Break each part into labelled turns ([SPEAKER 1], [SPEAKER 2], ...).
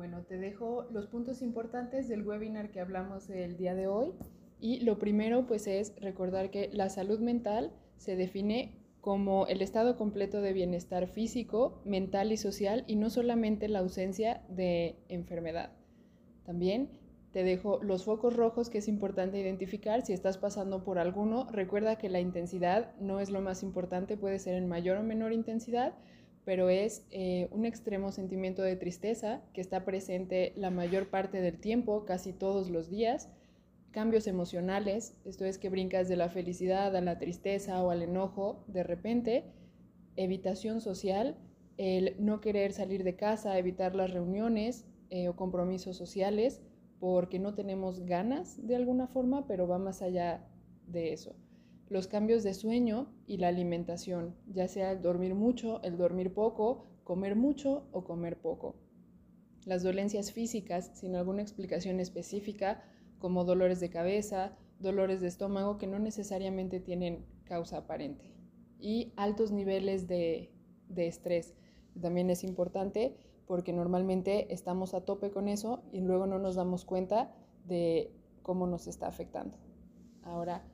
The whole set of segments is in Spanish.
[SPEAKER 1] Bueno, te dejo los puntos importantes del webinar que hablamos el día de hoy. Y lo primero, pues, es recordar que la salud mental se define como el estado completo de bienestar físico, mental y social y no solamente la ausencia de enfermedad. También te dejo los focos rojos que es importante identificar. Si estás pasando por alguno, recuerda que la intensidad no es lo más importante, puede ser en mayor o menor intensidad, pero es eh, un extremo sentimiento de tristeza que está presente la mayor parte del tiempo, casi todos los días. Cambios emocionales, esto es que brincas de la felicidad a la tristeza o al enojo de repente. Evitación social, el no querer salir de casa, evitar las reuniones eh, o compromisos sociales porque no tenemos ganas de alguna forma, pero va más allá de eso. Los cambios de sueño y la alimentación, ya sea el dormir mucho, el dormir poco, comer mucho o comer poco. Las dolencias físicas sin alguna explicación específica, como dolores de cabeza, dolores de estómago que no necesariamente tienen causa aparente. Y altos niveles de, de estrés. También es importante porque normalmente estamos a tope con eso y luego no nos damos cuenta de cómo nos está afectando. Ahora,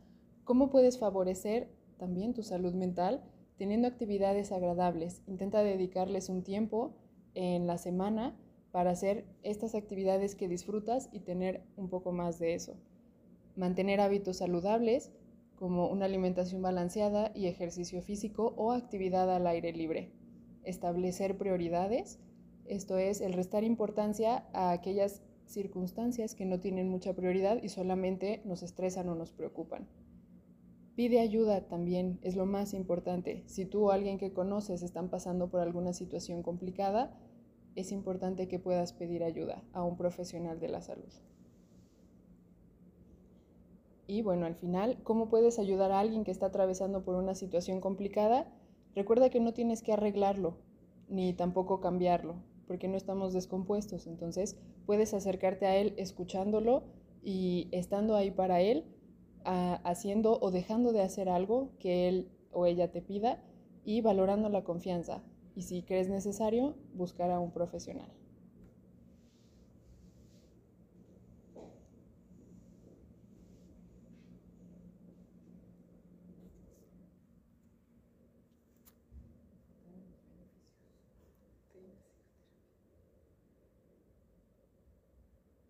[SPEAKER 1] ¿cómo puedes favorecer también tu salud mental? Teniendo actividades agradables. Intenta dedicarles un tiempo en la semana para hacer estas actividades que disfrutas y tener un poco más de eso. Mantener hábitos saludables como una alimentación balanceada y ejercicio físico o actividad al aire libre. Establecer prioridades esto es el restar importancia a aquellas circunstancias que no tienen mucha prioridad y solamente nos estresan o nos preocupan. Pide ayuda también, es lo más importante. Si tú o alguien que conoces están pasando por alguna situación complicada, es importante que puedas pedir ayuda a un profesional de la salud. Y bueno, al final, ¿cómo puedes ayudar a alguien que está atravesando por una situación complicada? Recuerda que no tienes que arreglarlo, ni tampoco cambiarlo porque no estamos descompuestos. Entonces puedes acercarte a Él escuchándolo y estando ahí para Él, haciendo o dejando de hacer algo que Él o ella te pida y valorando la confianza. Y si crees necesario, buscar a un profesional.